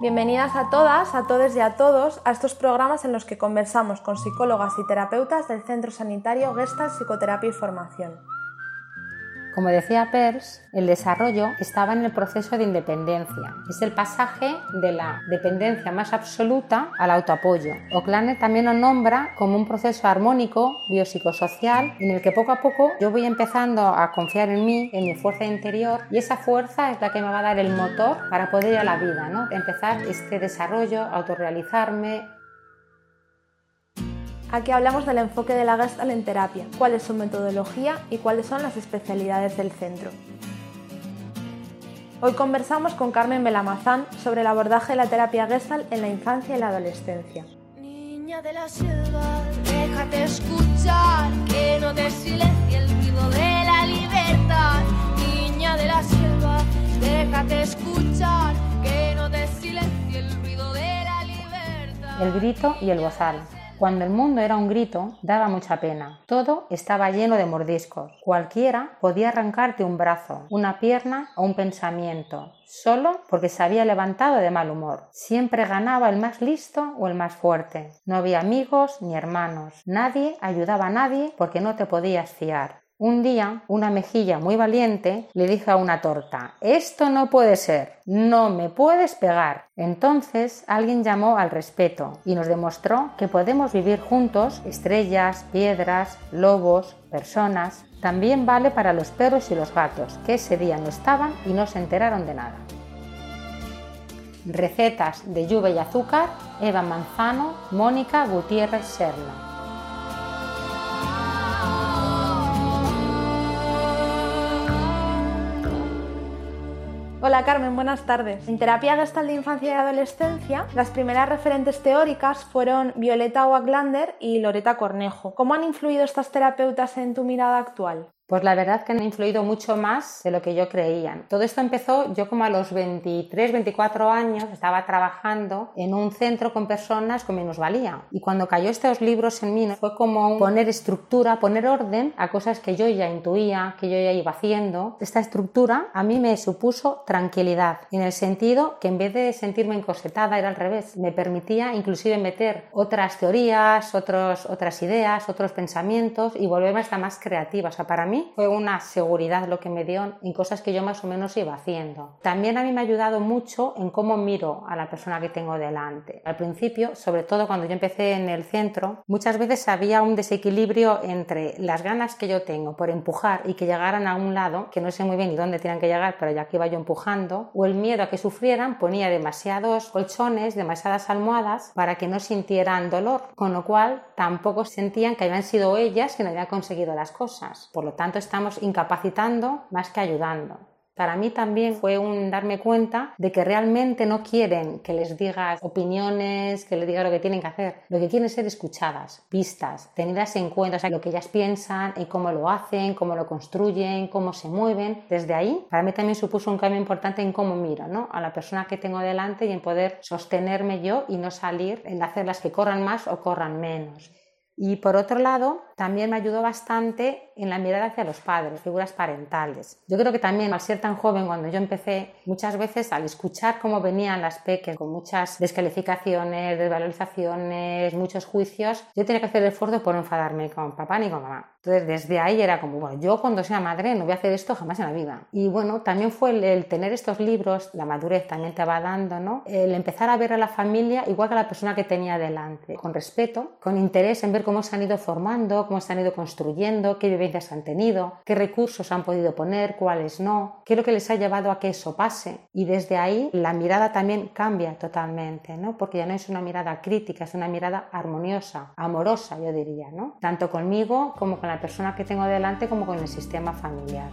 Bienvenidas a todas, a todos y a todos a estos programas en los que conversamos con psicólogas y terapeutas del Centro Sanitario Gestalt Psicoterapia y Formación. Como decía Peirce, el desarrollo estaba en el proceso de independencia. Es el pasaje de la dependencia más absoluta al autoapoyo. Oclane también lo nombra como un proceso armónico, biopsicosocial, en el que poco a poco yo voy empezando a confiar en mí, en mi fuerza interior, y esa fuerza es la que me va a dar el motor para poder ir a la vida, ¿no? empezar este desarrollo, autorrealizarme, Aquí hablamos del enfoque de la Gestalt en terapia, cuál es su metodología y cuáles son las especialidades del centro. Hoy conversamos con Carmen Belamazán sobre el abordaje de la terapia Gestalt en la infancia y la adolescencia. Niña de la selva, déjate escuchar, que no te silencie el ruido de la libertad. Niña de la selva, déjate escuchar, que no te silencie el ruido de la libertad. El grito y el bozal. Cuando el mundo era un grito, daba mucha pena. Todo estaba lleno de mordiscos. Cualquiera podía arrancarte un brazo, una pierna o un pensamiento, solo porque se había levantado de mal humor. Siempre ganaba el más listo o el más fuerte. No había amigos ni hermanos. Nadie ayudaba a nadie porque no te podías fiar. Un día, una mejilla muy valiente le dijo a una torta Esto no puede ser, no me puedes pegar. Entonces alguien llamó al respeto y nos demostró que podemos vivir juntos, estrellas, piedras, lobos, personas. También vale para los perros y los gatos, que ese día no estaban y no se enteraron de nada. Recetas de lluvia y azúcar, Eva Manzano, Mónica Gutiérrez Serna. Hola Carmen, buenas tardes. En terapia gestal de infancia y adolescencia, las primeras referentes teóricas fueron Violeta Waglander y Loreta Cornejo. ¿Cómo han influido estas terapeutas en tu mirada actual? Pues la verdad que han influido mucho más de lo que yo creía. Todo esto empezó yo como a los 23, 24 años, estaba trabajando en un centro con personas con minusvalía. Y cuando cayó estos libros en mí, fue como poner estructura, poner orden a cosas que yo ya intuía, que yo ya iba haciendo. Esta estructura a mí me supuso tranquilidad, en el sentido que en vez de sentirme encosetada era al revés. Me permitía inclusive meter otras teorías, otros, otras ideas, otros pensamientos y volverme hasta más creativa. O sea, para mí fue una seguridad lo que me dio en cosas que yo más o menos iba haciendo. También a mí me ha ayudado mucho en cómo miro a la persona que tengo delante. Al principio, sobre todo cuando yo empecé en el centro, muchas veces había un desequilibrio entre las ganas que yo tengo por empujar y que llegaran a un lado, que no sé muy bien ni dónde tenían que llegar, pero ya que iba yo empujando, o el miedo a que sufrieran, ponía demasiados colchones, demasiadas almohadas para que no sintieran dolor, con lo cual tampoco sentían que habían sido ellas quienes habían conseguido las cosas. Por lo tanto, tanto estamos incapacitando más que ayudando. Para mí también fue un darme cuenta de que realmente no quieren que les digas opiniones, que les digas lo que tienen que hacer. Lo que quieren es ser escuchadas, vistas, tenidas en cuenta, o sea, lo que ellas piensan y cómo lo hacen, cómo lo construyen, cómo se mueven. Desde ahí, para mí también supuso un cambio importante en cómo miro ¿no? a la persona que tengo delante y en poder sostenerme yo y no salir en hacerlas que corran más o corran menos. Y por otro lado, también me ayudó bastante en la mirada hacia los padres, figuras parentales. Yo creo que también al ser tan joven, cuando yo empecé, muchas veces al escuchar cómo venían las peques con muchas descalificaciones, desvalorizaciones, muchos juicios, yo tenía que hacer el esfuerzo por no enfadarme con papá ni con mamá. Entonces, desde ahí era como, bueno, yo cuando sea madre no voy a hacer esto jamás en la vida. Y bueno, también fue el, tener estos libros, la madurez también te va dando, ¿no? El empezar a ver a la familia igual que a la persona que tenía delante, con respeto, con interés en ver cómo se han ido formando, cómo se han ido construyendo, qué vivencias han tenido, qué recursos han podido poner, cuáles no, qué es lo que les ha llevado a que eso pase. Y desde ahí la mirada también cambia totalmente, ¿no? Porque ya no es una mirada crítica, es una mirada armoniosa, amorosa, yo diría, ¿no? Tanto conmigo como con la persona que tengo delante como con el sistema familiar.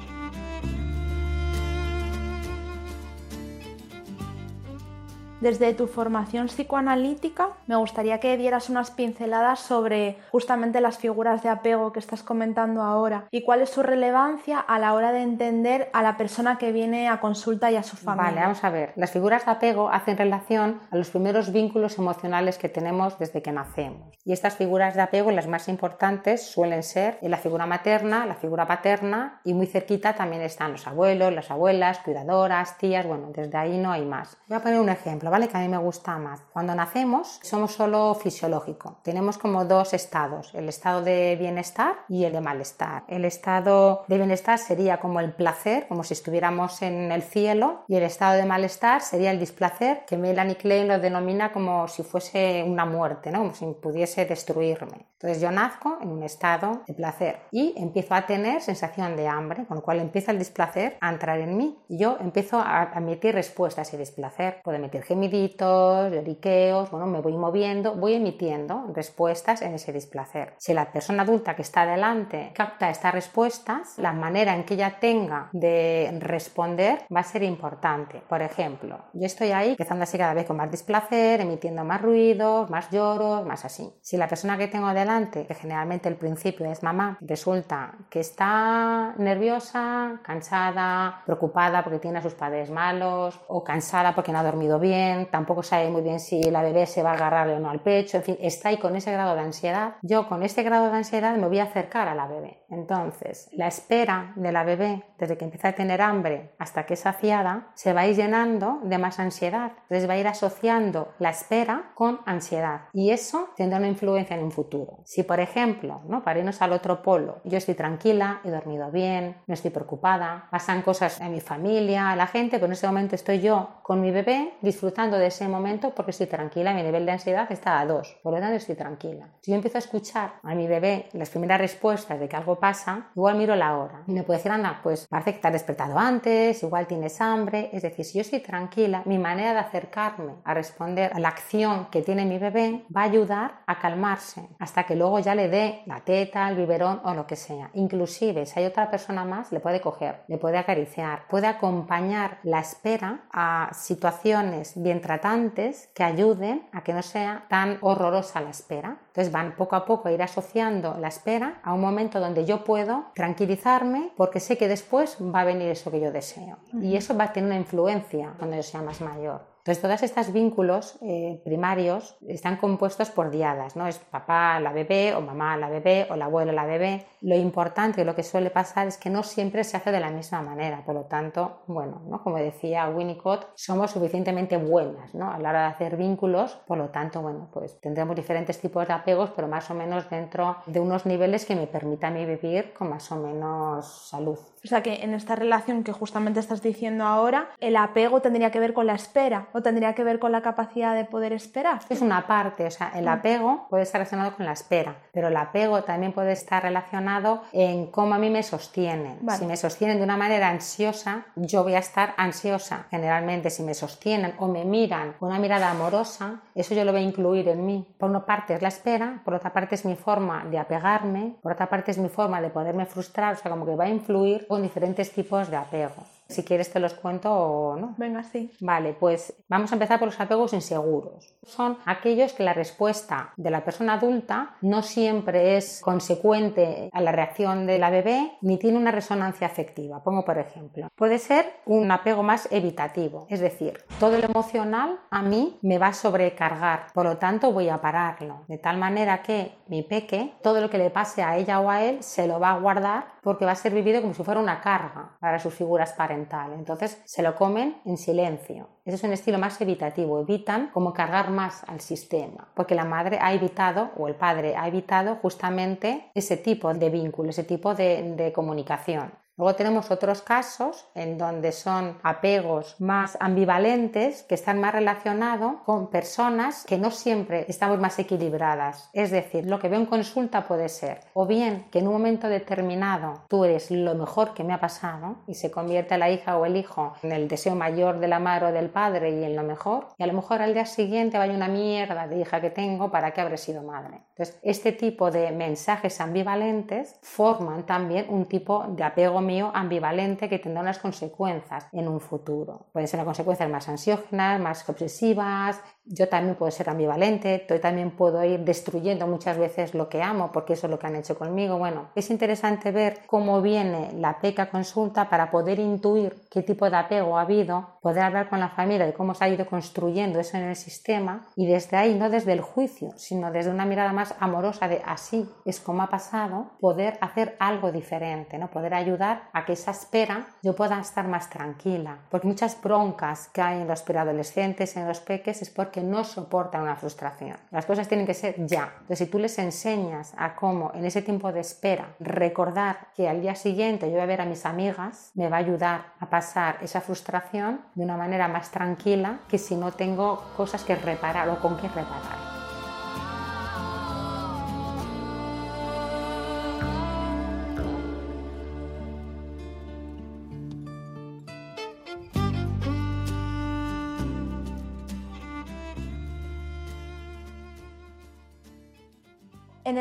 Desde tu formación psicoanalítica, me gustaría que dieras unas pinceladas sobre justamente las figuras de apego que estás comentando ahora y cuál es su relevancia a la hora de entender a la persona que viene a consulta y a su familia. Vale, vamos a ver. Las figuras de apego hacen relación a los primeros vínculos emocionales que tenemos desde que nacemos. Y estas figuras de apego, las más importantes, suelen ser la figura materna, la figura paterna y muy cerquita también están los abuelos, las abuelas, cuidadoras, tías, bueno, desde ahí no hay más. Voy a poner un ejemplo ¿vale? Que a mí me gusta más. Cuando nacemos somos solo fisiológico. Tenemos como dos estados, el estado de bienestar y el de malestar. El estado de bienestar sería como el placer, como si estuviéramos en el cielo, y el estado de malestar sería el displacer, que Melanie Klein lo denomina como si fuese una muerte, ¿no? Como si pudiese destruirme. Entonces yo nazco en un estado de placer y empiezo a tener sensación de hambre, con lo cual empieza el displacer a entrar en mí y yo empiezo a emitir respuestas ese displacer. Puedo emitir gemiditos, lloriqueos, bueno, me voy moviendo, voy emitiendo respuestas en ese displacer. Si la persona adulta que está delante capta estas respuestas, la manera en que ella tenga de responder va a ser importante. Por ejemplo, yo estoy ahí empezando así cada vez con más displacer, emitiendo más ruidos, más lloros, más así. Si la persona que tengo delante, que generalmente el principio es mamá, resulta que está nerviosa, cansada, preocupada porque tiene a sus padres malos o cansada porque no ha dormido bien, tampoco sabe muy bien si la bebé se va a agarrarle o no al pecho, en fin, está ahí con ese grado de ansiedad. Yo con este grado de ansiedad me voy a acercar a la bebé. Entonces, la espera de la bebé desde que empieza a tener hambre hasta que es saciada se va a ir llenando de más ansiedad. Entonces va a ir asociando la espera con ansiedad y eso tendrá una influencia en un futuro. Si, por ejemplo, ¿no? para irnos al otro polo, yo estoy tranquila, he dormido bien, no estoy preocupada, pasan cosas en mi familia, a la gente, pero en ese momento estoy yo con mi bebé disfrutando de ese momento porque estoy tranquila, mi nivel de ansiedad está a dos, por lo tanto estoy tranquila. Si yo empiezo a escuchar a mi bebé las primeras respuestas de que algo pasa, igual miro la hora y me puede decir, anda, pues parece que te has despertado antes, igual tienes hambre, es decir, si yo estoy tranquila, mi manera de acercarme a responder a la acción que tiene mi bebé va a ayudar a calmarse hasta que luego ya le dé la teta, el biberón o lo que sea. Inclusive, si hay otra persona más, le puede coger, le puede acariciar, puede acompañar la espera a situaciones bien tratantes que ayuden a que no sea tan horrorosa la espera. Entonces van poco a poco a ir asociando la espera a un momento donde yo puedo tranquilizarme porque sé que después va a venir eso que yo deseo. Y eso va a tener una influencia cuando yo sea más mayor. Entonces, todos estos vínculos eh, primarios están compuestos por diadas, ¿no? Es papá la bebé, o mamá la bebé, o el abuelo la bebé. Lo importante, lo que suele pasar es que no siempre se hace de la misma manera. Por lo tanto, bueno, ¿no? como decía Winnicott, somos suficientemente buenas ¿no? a la hora de hacer vínculos. Por lo tanto, bueno, pues tendremos diferentes tipos de apegos, pero más o menos dentro de unos niveles que me permitan vivir con más o menos salud. O sea que en esta relación que justamente estás diciendo ahora, el apego tendría que ver con la espera o tendría que ver con la capacidad de poder esperar. Es una parte, o sea, el mm. apego puede estar relacionado con la espera, pero el apego también puede estar relacionado en cómo a mí me sostienen. Si me sostienen de una manera ansiosa, yo voy a estar ansiosa. Generalmente, si me sostienen o me miran con una mirada amorosa, eso yo lo voy a incluir en mí. Por una parte es la espera, por otra parte es mi forma de apegarme, por otra parte es mi forma de poderme frustrar, o sea, como que va a influir con diferentes tipos de apego. Si quieres te los cuento o no. Venga, sí. Vale, pues vamos a empezar por los apegos inseguros. Son aquellos que la respuesta de la persona adulta no siempre es consecuente a la reacción de la bebé ni tiene una resonancia afectiva. Pongo por ejemplo. Puede ser un apego más evitativo, es decir, todo lo emocional a mí me va a sobrecargar, por lo tanto voy a pararlo. De tal manera que mi peque, todo lo que le pase a ella o a él, se lo va a guardar porque va a ser vivido como si fuera una carga para sus figuras parentales. Entonces se lo comen en silencio. Ese es un estilo más evitativo. Evitan como cargar más al sistema, porque la madre ha evitado o el padre ha evitado justamente ese tipo de vínculo, ese tipo de, de comunicación. Luego tenemos otros casos en donde son apegos más ambivalentes que están más relacionados con personas que no siempre estamos más equilibradas. Es decir, lo que veo en consulta puede ser o bien que en un momento determinado tú eres lo mejor que me ha pasado y se convierte la hija o el hijo en el deseo mayor de la madre o del padre y en lo mejor y a lo mejor al día siguiente vaya una mierda de hija que tengo para que habré sido madre. Entonces, este tipo de mensajes ambivalentes forman también un tipo de apego ambivalente que tendrá unas consecuencias en un futuro. Pueden ser consecuencias más ansiógenas, más obsesivas, yo también puedo ser ambivalente, yo también puedo ir destruyendo muchas veces lo que amo porque eso es lo que han hecho conmigo. Bueno, es interesante ver cómo viene la PECA consulta para poder intuir qué tipo de apego ha habido, poder hablar con la familia de cómo se ha ido construyendo eso en el sistema y desde ahí, no desde el juicio, sino desde una mirada más amorosa de así es como ha pasado, poder hacer algo diferente, ¿no? poder ayudar a que esa espera yo pueda estar más tranquila. Porque muchas broncas que hay en los preadolescentes, en los peques, es porque no soportan una frustración. Las cosas tienen que ser ya. Entonces, si tú les enseñas a cómo en ese tiempo de espera recordar que al día siguiente yo voy a ver a mis amigas, me va a ayudar a pasar esa frustración de una manera más tranquila que si no tengo cosas que reparar o con qué reparar.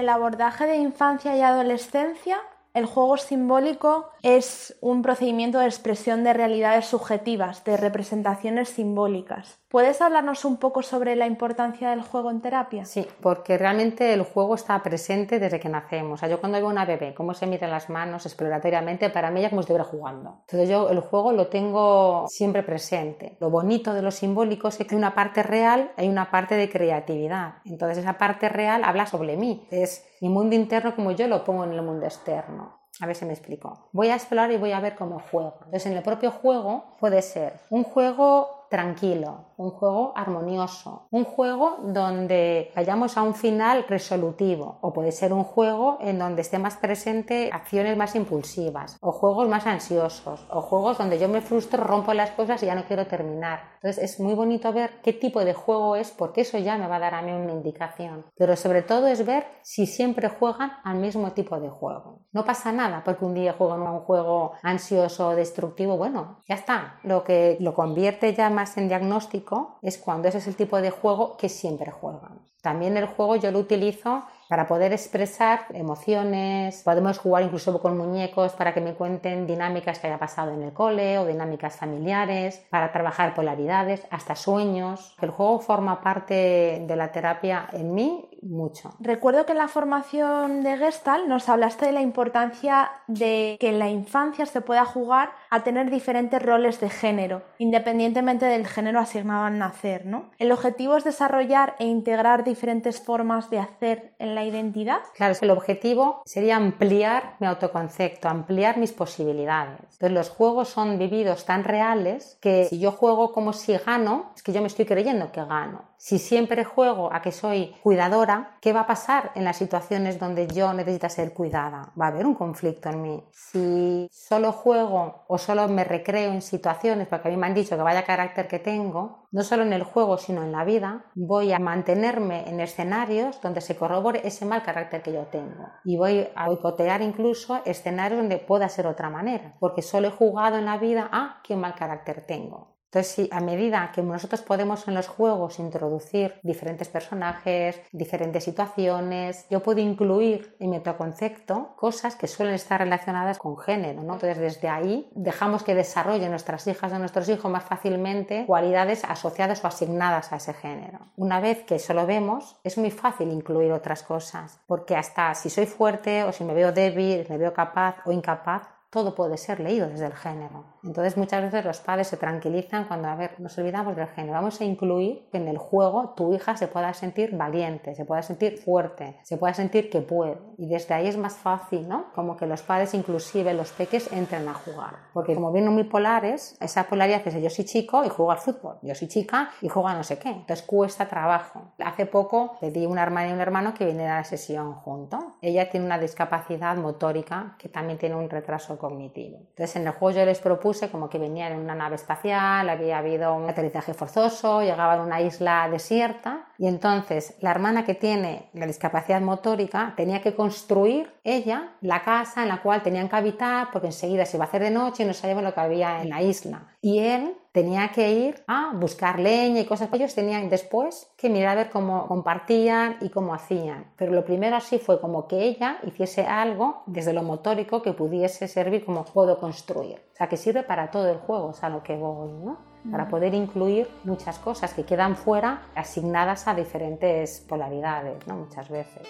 El abordaje de infancia y adolescencia, el juego simbólico es un procedimiento de expresión de realidades subjetivas, de representaciones simbólicas. ¿Puedes hablarnos un poco sobre la importancia del juego en terapia? Sí, porque realmente el juego está presente desde que nacemos. Yo cuando veo a una bebé, cómo se mira las manos exploratoriamente, para mí ella como si estuviera jugando. Entonces yo el juego lo tengo siempre presente. Lo bonito de lo simbólico es que hay una parte real, hay una parte de creatividad. Entonces esa parte real habla sobre mí. Es mi mundo interno como yo lo pongo en el mundo externo. A ver si me explico. Voy a explorar y voy a ver cómo juego. Entonces, en el propio juego puede ser un juego tranquilo, un juego armonioso, un juego donde vayamos a un final resolutivo o puede ser un juego en donde esté más presente acciones más impulsivas o juegos más ansiosos o juegos donde yo me frustro, rompo las cosas y ya no quiero terminar. Entonces es muy bonito ver qué tipo de juego es porque eso ya me va a dar a mí una indicación. Pero sobre todo es ver si siempre juegan al mismo tipo de juego. No pasa nada porque un día juegan a un juego ansioso o destructivo, bueno, ya está. Lo que lo convierte ya más en diagnóstico es cuando ese es el tipo de juego que siempre juegan. También el juego yo lo utilizo para poder expresar emociones, podemos jugar incluso con muñecos para que me cuenten dinámicas que haya pasado en el cole o dinámicas familiares, para trabajar polaridades, hasta sueños. El juego forma parte de la terapia en mí mucho. Recuerdo que en la formación de Gestalt nos hablaste de la importancia de que en la infancia se pueda jugar a tener diferentes roles de género, independientemente del género asignado al nacer, ¿no? El objetivo es desarrollar e integrar diferentes formas de hacer en la identidad. Claro, el objetivo sería ampliar mi autoconcepto, ampliar mis posibilidades. Los juegos son vividos tan reales que si yo juego como si gano, es que yo me estoy creyendo que gano. Si siempre juego a que soy cuidadora, ¿qué va a pasar en las situaciones donde yo necesito ser cuidada? Va a haber un conflicto en mí. Si solo juego o solo me recreo en situaciones, porque a mí me han dicho que vaya carácter que tengo, no solo en el juego, sino en la vida, voy a mantenerme en escenarios donde se corrobore ese mal carácter que yo tengo. Y voy a boicotear incluso escenarios donde pueda ser otra manera, porque solo he jugado en la vida a qué mal carácter tengo. Entonces, si a medida que nosotros podemos en los juegos introducir diferentes personajes, diferentes situaciones, yo puedo incluir en mi autoconcepto cosas que suelen estar relacionadas con género, ¿no? Entonces, desde ahí dejamos que desarrollen nuestras hijas o nuestros hijos más fácilmente cualidades asociadas o asignadas a ese género. Una vez que eso lo vemos, es muy fácil incluir otras cosas, porque hasta si soy fuerte o si me veo débil, me veo capaz o incapaz, todo puede ser leído desde el género. Entonces muchas veces los padres se tranquilizan cuando, a ver, nos olvidamos del género. Vamos a incluir que en el juego tu hija se pueda sentir valiente, se pueda sentir fuerte, se pueda sentir que puede. Y desde ahí es más fácil, ¿no? Como que los padres, inclusive los peques, entren a jugar. Porque como vienen muy polares, esa polaridad es yo soy chico y juego al fútbol, yo soy chica y juego a no sé qué. Entonces cuesta trabajo. Hace poco pedí una hermana y un hermano que vinieran a la sesión junto. Ella tiene una discapacidad motórica que también tiene un retraso cognitivo. Entonces en el juego yo les propuse como que venían en una nave espacial, había habido un aterrizaje forzoso, llegaban a una isla desierta y entonces la hermana que tiene la discapacidad motórica tenía que construir ella la casa en la cual tenían que habitar porque enseguida se iba a hacer de noche y no sabíamos lo que había en la isla. Y él tenía que ir a buscar leña y cosas. Ellos tenían después que mirar a ver cómo compartían y cómo hacían. Pero lo primero así fue como que ella hiciese algo desde lo motórico que pudiese servir como puedo construir. O sea, que sirve para todo el juego, o sea, lo que voy, ¿no? Para poder incluir muchas cosas que quedan fuera asignadas a diferentes polaridades, ¿no? Muchas veces.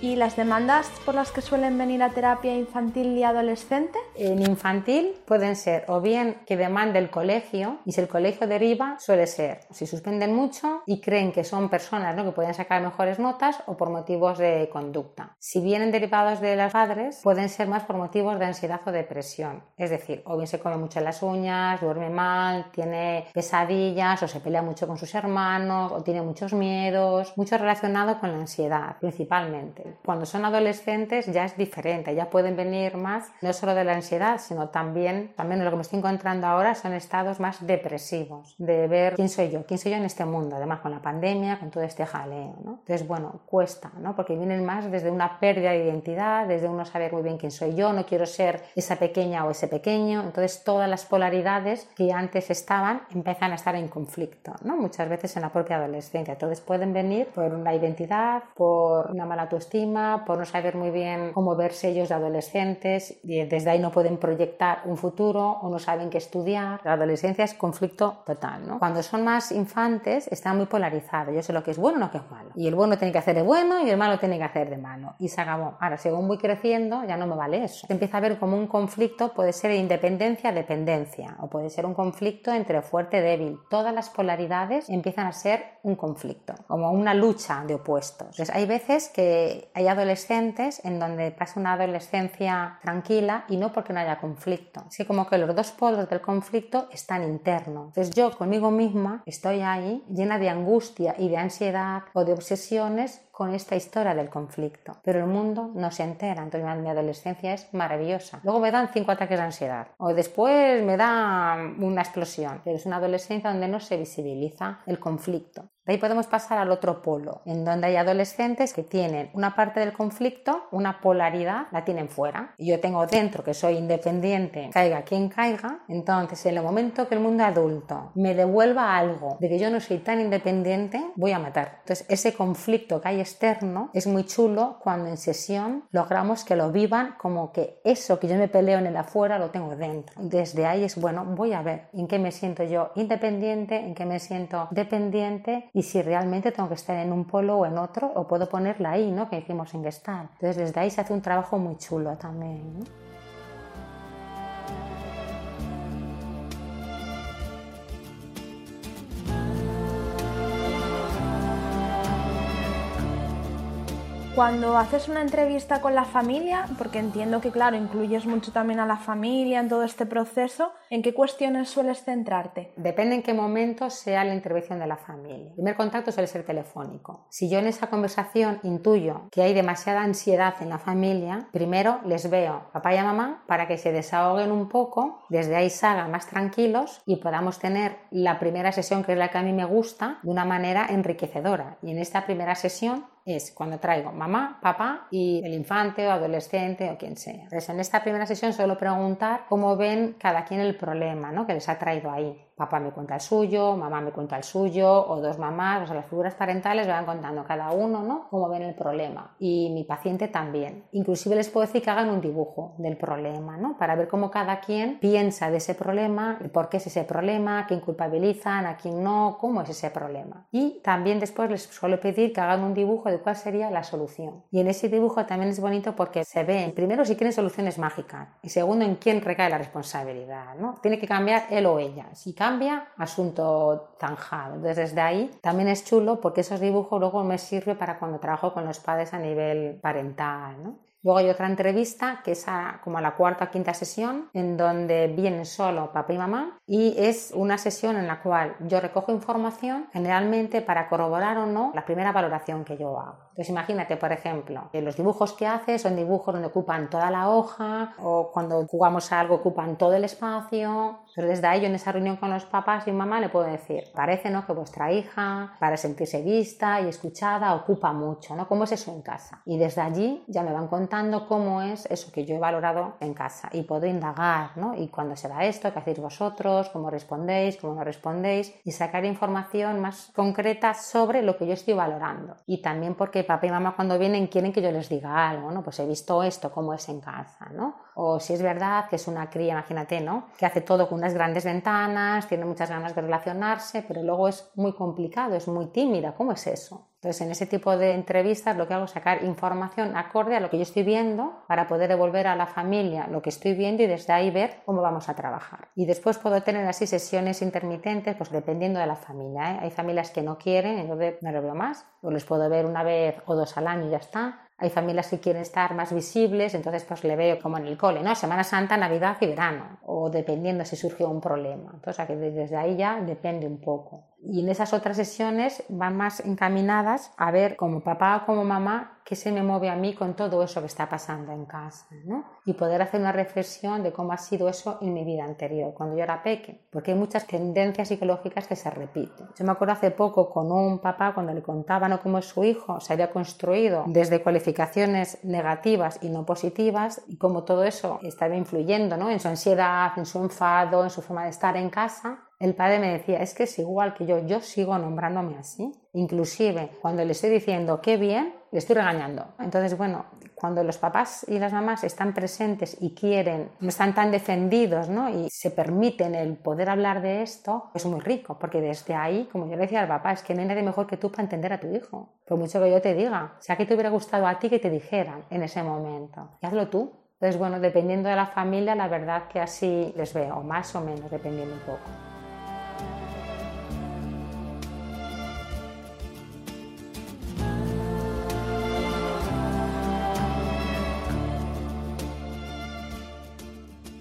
¿Y las demandas por las que suelen venir a terapia infantil y adolescente? En infantil pueden ser o bien que demande el colegio y si el colegio deriva suele ser si suspenden mucho y creen que son personas ¿no? que pueden sacar mejores notas o por motivos de conducta. Si vienen derivados de los padres pueden ser más por motivos de ansiedad o depresión. Es decir, o bien se come mucho las uñas, duerme mal, tiene pesadillas o se pelea mucho con sus hermanos o tiene muchos miedos, mucho relacionado con la ansiedad principalmente. Cuando son adolescentes ya es diferente, ya pueden venir más no solo de la ansiedad, sino también, también lo que me estoy encontrando ahora son estados más depresivos, de ver quién soy yo, quién soy yo en este mundo, además con la pandemia, con todo este jaleo. ¿no? Entonces, bueno, cuesta, ¿no? porque vienen más desde una pérdida de identidad, desde uno saber muy bien quién soy yo, no quiero ser esa pequeña o ese pequeño, entonces todas las polaridades que antes estaban empiezan a estar en conflicto, ¿no? muchas veces en la propia adolescencia. Entonces pueden venir por una identidad, por una mala autoestima, por no saber muy bien cómo verse ellos de adolescentes y desde ahí no pueden proyectar un futuro o no saben qué estudiar. La adolescencia es conflicto total, ¿no? Cuando son más infantes están muy polarizados. Yo sé lo que es bueno y lo que es malo. Y el bueno tiene que hacer de bueno y el malo tiene que hacer de malo. Y se acabó. Ahora, según voy creciendo, ya no me vale eso. Se empieza a ver como un conflicto, puede ser de independencia, dependencia, o puede ser un conflicto entre fuerte y débil. Todas las polaridades empiezan a ser un conflicto, como una lucha de opuestos. Entonces, hay veces que hay adolescentes en donde pasa una adolescencia tranquila y no porque no haya conflicto. Así como que los dos polos del conflicto están internos. Entonces yo conmigo misma estoy ahí llena de angustia y de ansiedad o de obsesiones con esta historia del conflicto. Pero el mundo no se entera, entonces mi adolescencia es maravillosa. Luego me dan cinco ataques de ansiedad o después me da una explosión, pero es una adolescencia donde no se visibiliza el conflicto. De ahí podemos pasar al otro polo, en donde hay adolescentes que tienen una parte del conflicto, una polaridad, la tienen fuera. Yo tengo dentro que soy independiente, caiga quien caiga. Entonces, en el momento que el mundo adulto me devuelva algo de que yo no soy tan independiente, voy a matar. Entonces, ese conflicto que hay externo es muy chulo cuando en sesión logramos que lo vivan como que eso que yo me peleo en el afuera lo tengo dentro. Desde ahí es bueno, voy a ver en qué me siento yo independiente, en qué me siento dependiente y si realmente tengo que estar en un polo o en otro o puedo ponerla ahí, ¿no? Que hicimos en Gestalt. Entonces desde ahí se hace un trabajo muy chulo también. Cuando haces una entrevista con la familia, porque entiendo que, claro, incluyes mucho también a la familia en todo este proceso, ¿en qué cuestiones sueles centrarte? Depende en qué momento sea la intervención de la familia. El primer contacto suele ser telefónico. Si yo en esa conversación intuyo que hay demasiada ansiedad en la familia, primero les veo papá y mamá para que se desahoguen un poco, desde ahí salgan más tranquilos y podamos tener la primera sesión, que es la que a mí me gusta, de una manera enriquecedora. Y en esta primera sesión es cuando traigo mamá, papá y el infante o adolescente o quien sea. Entonces, en esta primera sesión suelo preguntar cómo ven cada quien el problema ¿no? que les ha traído ahí papá me cuenta el suyo, mamá me cuenta el suyo, o dos mamás, o sea, las figuras parentales van contando cada uno, ¿no? Cómo ven el problema. Y mi paciente también. Inclusive les puedo decir que hagan un dibujo del problema, ¿no? Para ver cómo cada quien piensa de ese problema, por qué es ese problema, a quién culpabilizan, a quién no, cómo es ese problema. Y también después les suelo pedir que hagan un dibujo de cuál sería la solución. Y en ese dibujo también es bonito porque se ven, primero, si quieren soluciones mágicas, y segundo, en quién recae la responsabilidad, ¿no? Tiene que cambiar él o ella. Si cambia, asunto zanjado. Entonces, desde ahí también es chulo porque esos dibujos luego me sirven para cuando trabajo con los padres a nivel parental. Luego hay otra entrevista que es como la cuarta o quinta sesión en donde vienen solo papá y mamá y es una sesión en la cual yo recojo información generalmente para corroborar o no la primera valoración que yo hago. Entonces imagínate, por ejemplo, que los dibujos que hace son dibujos donde ocupan toda la hoja o cuando jugamos a algo ocupan todo el espacio. Entonces desde ahí en esa reunión con los papás y mamá le puedo decir, parece ¿no? que vuestra hija para sentirse vista y escuchada ocupa mucho, ¿no? ¿Cómo es eso en casa? Y desde allí ya me van contando cómo es eso que yo he valorado en casa y puedo indagar, ¿no? Y cuando se da esto, ¿qué hacéis vosotros? ¿Cómo respondéis? ¿Cómo no respondéis? Y sacar información más concreta sobre lo que yo estoy valorando. Y también porque papá y mamá cuando vienen quieren que yo les diga algo, ¿no? Pues he visto esto, cómo es en casa, ¿no? O si es verdad que es una cría, imagínate, ¿no? Que hace todo con unas grandes ventanas, tiene muchas ganas de relacionarse, pero luego es muy complicado, es muy tímida, ¿cómo es eso? Entonces, en ese tipo de entrevistas lo que hago es sacar información acorde a lo que yo estoy viendo para poder devolver a la familia lo que estoy viendo y desde ahí ver cómo vamos a trabajar. Y después puedo tener así sesiones intermitentes, pues dependiendo de la familia. ¿eh? Hay familias que no quieren, entonces no lo veo más, o les puedo ver una vez o dos al año y ya está. Hay familias que quieren estar más visibles, entonces pues le veo como en el cole, ¿no? Semana Santa, Navidad y verano, o dependiendo si surgió un problema. Entonces, desde ahí ya depende un poco. Y en esas otras sesiones van más encaminadas a ver como papá o como mamá qué se me mueve a mí con todo eso que está pasando en casa, ¿no? Y poder hacer una reflexión de cómo ha sido eso en mi vida anterior, cuando yo era peque, porque hay muchas tendencias psicológicas que se repiten. Yo me acuerdo hace poco con un papá cuando le contaban cómo su hijo se había construido desde cualificaciones negativas y no positivas y cómo todo eso estaba influyendo, ¿no? En su ansiedad, en su enfado, en su forma de estar en casa el padre me decía, es que es igual que yo, yo sigo nombrándome así. Inclusive cuando le estoy diciendo qué bien, le estoy regañando. Entonces, bueno, cuando los papás y las mamás están presentes y quieren, no están tan defendidos, ¿no? Y se permiten el poder hablar de esto, es muy rico, porque desde ahí, como yo le decía al papá, es que no hay nadie mejor que tú para entender a tu hijo. Por mucho que yo te diga, o sea, que te hubiera gustado a ti que te dijeran en ese momento. Y hazlo tú. Entonces, bueno, dependiendo de la familia, la verdad que así les veo, más o menos, dependiendo un poco.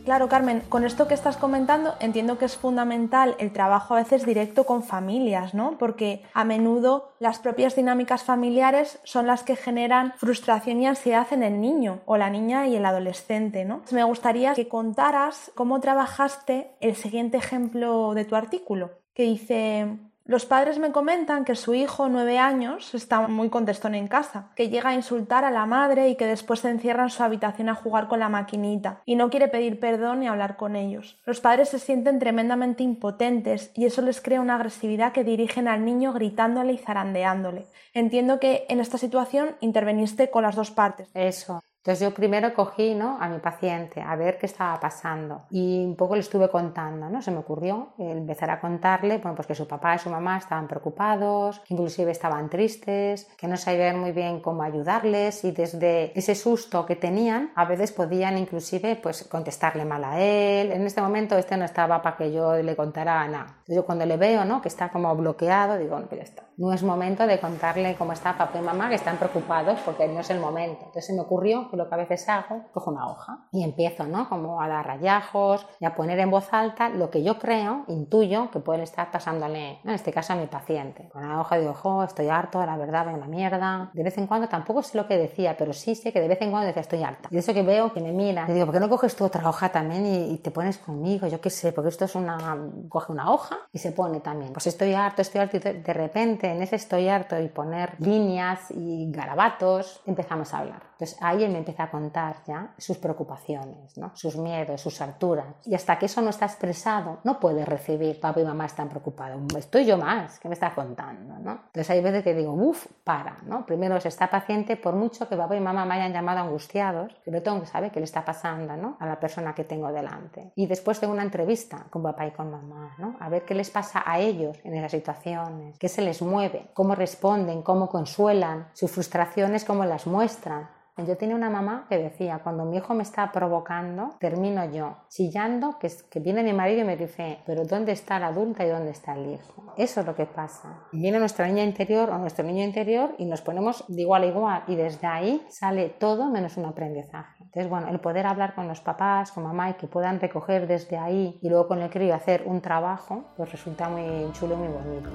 Claro, Carmen, con esto que estás comentando entiendo que es fundamental el trabajo a veces directo con familias, ¿no? Porque a menudo las propias dinámicas familiares son las que generan frustración y ansiedad en el niño o la niña y el adolescente, ¿no? Me gustaría que contaras cómo trabajaste el siguiente ejemplo de tu artículo, que dice los padres me comentan que su hijo, nueve años, está muy contestón en casa, que llega a insultar a la madre y que después se encierra en su habitación a jugar con la maquinita y no quiere pedir perdón ni hablar con ellos. Los padres se sienten tremendamente impotentes y eso les crea una agresividad que dirigen al niño gritándole y zarandeándole. Entiendo que en esta situación interveniste con las dos partes. Eso. Entonces yo primero cogí ¿no? a mi paciente a ver qué estaba pasando y un poco le estuve contando, ¿no? Se me ocurrió empezar a contarle bueno, pues que su papá y su mamá estaban preocupados, que inclusive estaban tristes, que no sabían muy bien cómo ayudarles y desde ese susto que tenían a veces podían inclusive pues contestarle mal a él. En este momento este no estaba para que yo le contara nada. Yo cuando le veo ¿no? que está como bloqueado digo, no, pues ya está. No es momento de contarle cómo está papá y mamá que están preocupados porque no es el momento. Entonces me ocurrió lo que a veces hago, cojo una hoja y empiezo, ¿no? Como a dar rayajos y a poner en voz alta lo que yo creo, intuyo que puede estar pasándole, en este caso a mi paciente. Con la hoja digo, ojo, estoy harto, la verdad, veo la mierda. De vez en cuando tampoco sé lo que decía, pero sí sé que de vez en cuando decía, estoy harta. Y eso que veo que me mira, le digo, ¿por qué no coges tu otra hoja también y, te pones conmigo? Yo qué sé, porque esto es una, coge una hoja y se pone también. Pues estoy harto, estoy harto y de repente en ese estoy harto y poner líneas y garabatos, empezamos a hablar. Entonces ahí él me empieza a contar ya sus preocupaciones, ¿no? sus miedos, sus alturas. Y hasta que eso no está expresado, no puede recibir, papá y mamá están preocupados. Estoy yo más, ¿qué me está contando? ¿no? Entonces hay veces que digo, uff, para. ¿no? Primero se está paciente, por mucho que papá y mamá me hayan llamado angustiados, pero tengo que saber qué le está pasando ¿no? a la persona que tengo delante. Y después tengo una entrevista con papá y con mamá, ¿no? a ver qué les pasa a ellos en esas situaciones, qué se les mueve, cómo responden, cómo consuelan, sus frustraciones, cómo las muestran. Yo tenía una mamá que decía, cuando mi hijo me está provocando, termino yo chillando, que, que viene mi marido y me dice, pero ¿dónde está la adulta y dónde está el hijo? Eso es lo que pasa. Viene nuestra niña interior o nuestro niño interior y nos ponemos de igual a igual y desde ahí sale todo menos un aprendizaje. Entonces, bueno, el poder hablar con los papás, con mamá y que puedan recoger desde ahí y luego con el crío hacer un trabajo, pues resulta muy chulo y muy bonito.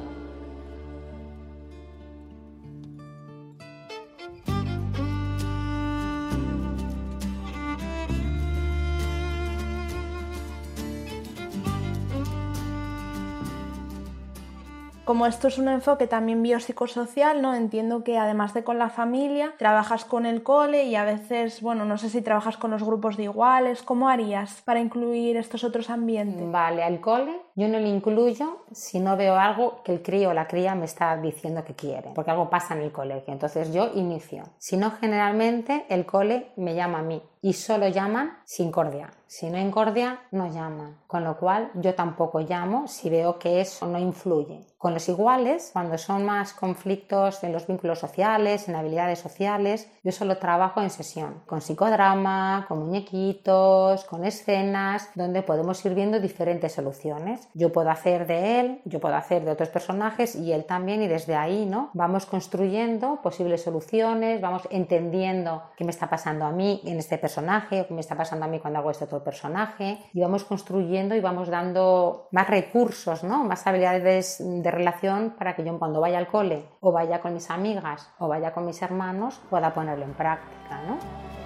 Como esto es un enfoque también biopsicosocial, ¿no? Entiendo que además de con la familia, trabajas con el cole y a veces, bueno, no sé si trabajas con los grupos de iguales, ¿cómo harías para incluir estos otros ambientes? Vale, al cole yo no lo incluyo si no veo algo que el crío o la cría me está diciendo que quiere, porque algo pasa en el colegio, entonces yo inicio. Si no, generalmente el cole me llama a mí y solo llaman sin cordia. Si no hay cordia, no llaman. Con lo cual yo tampoco llamo si veo que eso no influye. Con los iguales, cuando son más conflictos en los vínculos sociales, en habilidades sociales, yo solo trabajo en sesión, con psicodrama, con muñequitos, con escenas, donde podemos ir viendo diferentes soluciones. Yo puedo hacer de él, yo puedo hacer de otros personajes y él también y desde ahí, ¿no? Vamos construyendo posibles soluciones, vamos entendiendo qué me está pasando a mí en este personaje o qué me está pasando a mí cuando hago este otro personaje y vamos construyendo y vamos dando más recursos, ¿no? Más habilidades de relación para que yo cuando vaya al cole o vaya con mis amigas o vaya con mis hermanos pueda ponerlo en práctica, ¿no?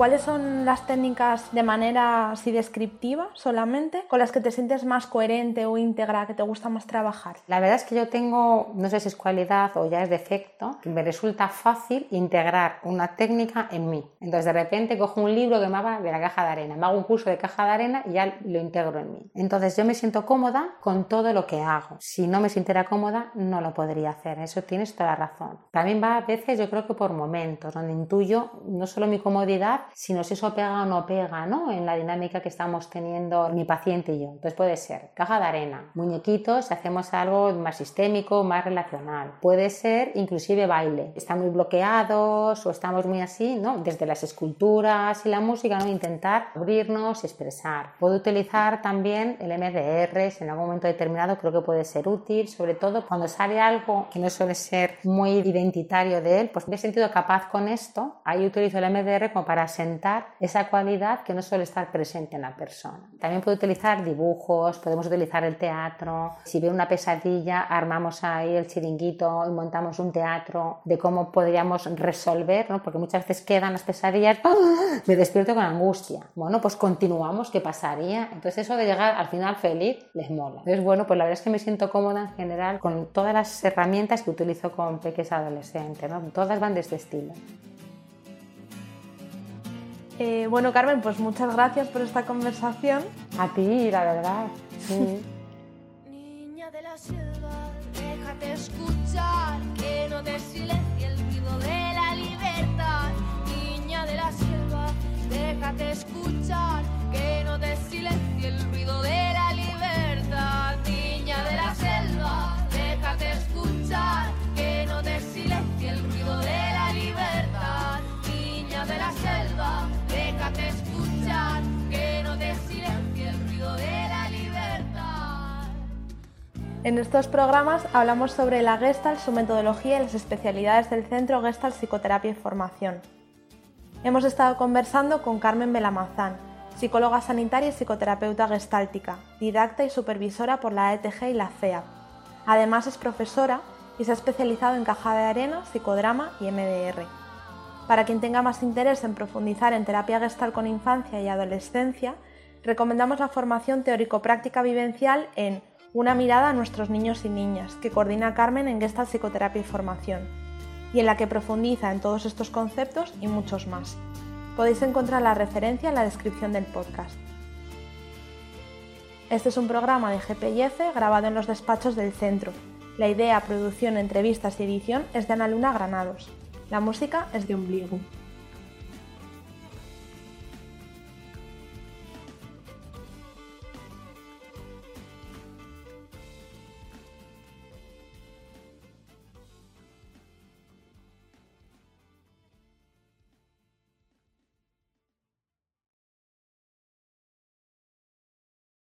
¿Cuáles son las técnicas de manera así descriptiva solamente con las que te sientes más coherente o íntegra, que te gusta más trabajar? La verdad es que yo tengo, no sé si es cualidad o ya es defecto, que me resulta fácil integrar una técnica en mí. Entonces de repente cojo un libro que me va de la caja de arena, me hago un curso de caja de arena y ya lo integro en mí. Entonces yo me siento cómoda con todo lo que hago. Si no me sintiera cómoda, no lo podría hacer. Eso tienes toda la razón. También va a veces, yo creo que por momentos, donde intuyo no solo mi comodidad, si eso pega o no pega, ¿no? En la dinámica que estamos teniendo mi paciente y yo. Entonces puede ser caja de arena, muñequitos, si hacemos algo más sistémico, más relacional. Puede ser inclusive baile. Están muy bloqueados o estamos muy así, ¿no? Desde las esculturas y la música, ¿no? Intentar abrirnos y expresar. Puedo utilizar también el MDR en algún momento determinado, creo que puede ser útil, sobre todo cuando sale algo que no suele ser muy identitario de él, pues me he sentido capaz con esto, ahí utilizo el MDR como para esa cualidad que no suele estar presente en la persona. También puedo utilizar dibujos, podemos utilizar el teatro. Si veo una pesadilla, armamos ahí el chiringuito y montamos un teatro de cómo podríamos resolver, ¿no? porque muchas veces quedan las pesadillas, me despierto con angustia. Bueno, pues continuamos, ¿qué pasaría? Entonces eso de llegar al final feliz les mola. Entonces, bueno, pues la verdad es que me siento cómoda en general con todas las herramientas que utilizo con pequeños adolescentes, ¿no? todas van de este estilo. Eh, bueno, Carmen, pues muchas gracias por esta conversación. A ti, la verdad. Sí. Niña de la selva, déjate escuchar, que no te silencie el ruido de la libertad. Niña de la selva, déjate escuchar, que no te silencie el ruido de la libertad. En estos programas hablamos sobre la Gestalt, su metodología y las especialidades del Centro Gestalt Psicoterapia y Formación. Hemos estado conversando con Carmen Belamazán, psicóloga sanitaria y psicoterapeuta gestáltica, didacta y supervisora por la ETG y la CEA. Además es profesora y se ha especializado en caja de arena, psicodrama y MDR. Para quien tenga más interés en profundizar en terapia gestal con infancia y adolescencia, recomendamos la formación teórico-práctica vivencial en Una mirada a nuestros niños y niñas, que coordina Carmen en Gestalt Psicoterapia y Formación, y en la que profundiza en todos estos conceptos y muchos más. Podéis encontrar la referencia en la descripción del podcast. Este es un programa de GPIF grabado en los despachos del centro. La idea, producción, entrevistas y edición es de Ana Luna Granados. La música es de Ombligo.